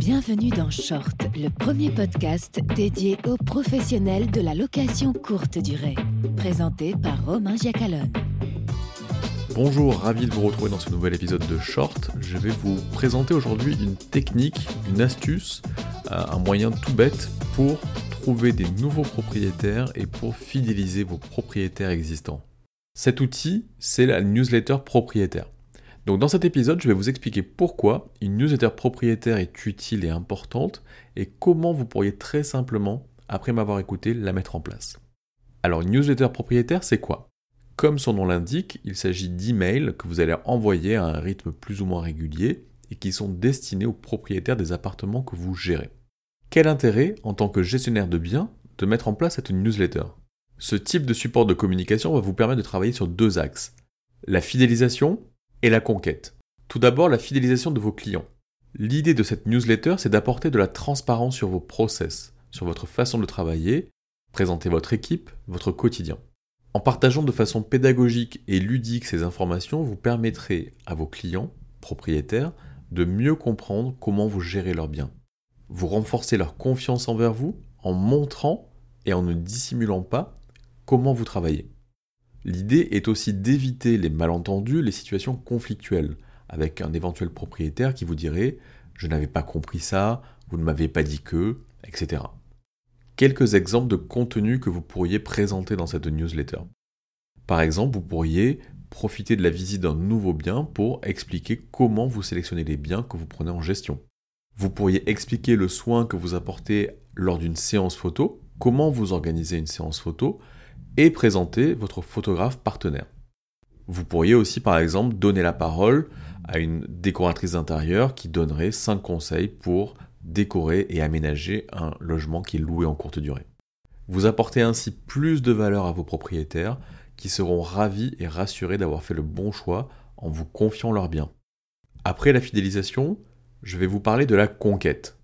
Bienvenue dans Short, le premier podcast dédié aux professionnels de la location courte durée. Présenté par Romain Giacalone. Bonjour, ravi de vous retrouver dans ce nouvel épisode de Short. Je vais vous présenter aujourd'hui une technique, une astuce, euh, un moyen tout bête pour trouver des nouveaux propriétaires et pour fidéliser vos propriétaires existants. Cet outil, c'est la newsletter propriétaire. Dans cet épisode, je vais vous expliquer pourquoi une newsletter propriétaire est utile et importante et comment vous pourriez très simplement, après m'avoir écouté, la mettre en place. Alors une newsletter propriétaire, c'est quoi? Comme son nom l'indique, il s'agit d'emails que vous allez envoyer à un rythme plus ou moins régulier et qui sont destinés aux propriétaires des appartements que vous gérez. Quel intérêt, en tant que gestionnaire de biens, de mettre en place cette newsletter? Ce type de support de communication va vous permettre de travailler sur deux axes. La fidélisation et la conquête. Tout d'abord, la fidélisation de vos clients. L'idée de cette newsletter, c'est d'apporter de la transparence sur vos process, sur votre façon de travailler, présenter votre équipe, votre quotidien. En partageant de façon pédagogique et ludique ces informations, vous permettrez à vos clients, propriétaires, de mieux comprendre comment vous gérez leurs biens. Vous renforcez leur confiance envers vous en montrant et en ne dissimulant pas comment vous travaillez. L'idée est aussi d'éviter les malentendus, les situations conflictuelles, avec un éventuel propriétaire qui vous dirait Je n'avais pas compris ça, vous ne m'avez pas dit que, etc. Quelques exemples de contenu que vous pourriez présenter dans cette newsletter. Par exemple, vous pourriez profiter de la visite d'un nouveau bien pour expliquer comment vous sélectionnez les biens que vous prenez en gestion. Vous pourriez expliquer le soin que vous apportez lors d'une séance photo, comment vous organisez une séance photo, et présenter votre photographe partenaire. Vous pourriez aussi par exemple donner la parole à une décoratrice d'intérieur qui donnerait 5 conseils pour décorer et aménager un logement qui est loué en courte durée. Vous apportez ainsi plus de valeur à vos propriétaires qui seront ravis et rassurés d'avoir fait le bon choix en vous confiant leurs biens. Après la fidélisation, je vais vous parler de la conquête.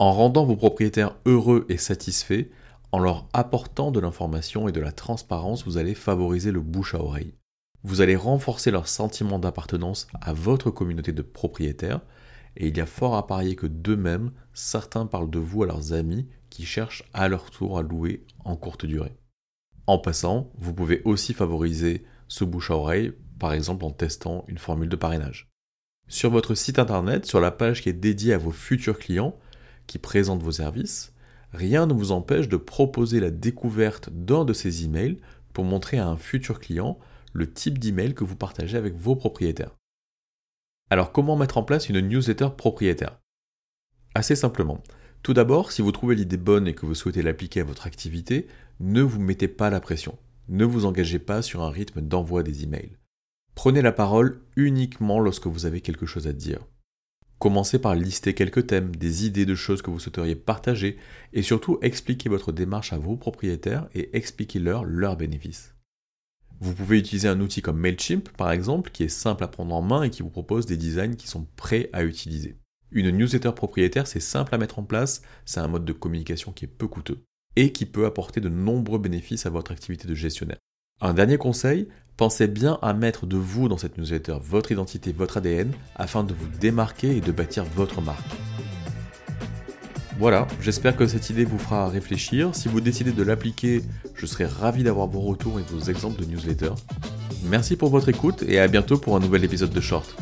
En rendant vos propriétaires heureux et satisfaits, en leur apportant de l'information et de la transparence, vous allez favoriser le bouche à oreille. Vous allez renforcer leur sentiment d'appartenance à votre communauté de propriétaires, et il y a fort à parier que d'eux-mêmes, certains parlent de vous à leurs amis qui cherchent à leur tour à louer en courte durée. En passant, vous pouvez aussi favoriser ce bouche à oreille, par exemple en testant une formule de parrainage. Sur votre site internet, sur la page qui est dédiée à vos futurs clients, qui présente vos services, rien ne vous empêche de proposer la découverte d'un de ces emails pour montrer à un futur client le type d'email que vous partagez avec vos propriétaires. Alors comment mettre en place une newsletter propriétaire? Assez simplement. Tout d'abord, si vous trouvez l'idée bonne et que vous souhaitez l'appliquer à votre activité, ne vous mettez pas la pression. Ne vous engagez pas sur un rythme d'envoi des emails. Prenez la parole uniquement lorsque vous avez quelque chose à dire. Commencez par lister quelques thèmes, des idées de choses que vous souhaiteriez partager et surtout expliquez votre démarche à vos propriétaires et expliquez-leur leurs bénéfices. Vous pouvez utiliser un outil comme Mailchimp par exemple qui est simple à prendre en main et qui vous propose des designs qui sont prêts à utiliser. Une newsletter propriétaire c'est simple à mettre en place, c'est un mode de communication qui est peu coûteux et qui peut apporter de nombreux bénéfices à votre activité de gestionnaire. Un dernier conseil, pensez bien à mettre de vous dans cette newsletter votre identité, votre ADN, afin de vous démarquer et de bâtir votre marque. Voilà, j'espère que cette idée vous fera réfléchir. Si vous décidez de l'appliquer, je serai ravi d'avoir vos retours et vos exemples de newsletter. Merci pour votre écoute et à bientôt pour un nouvel épisode de Short.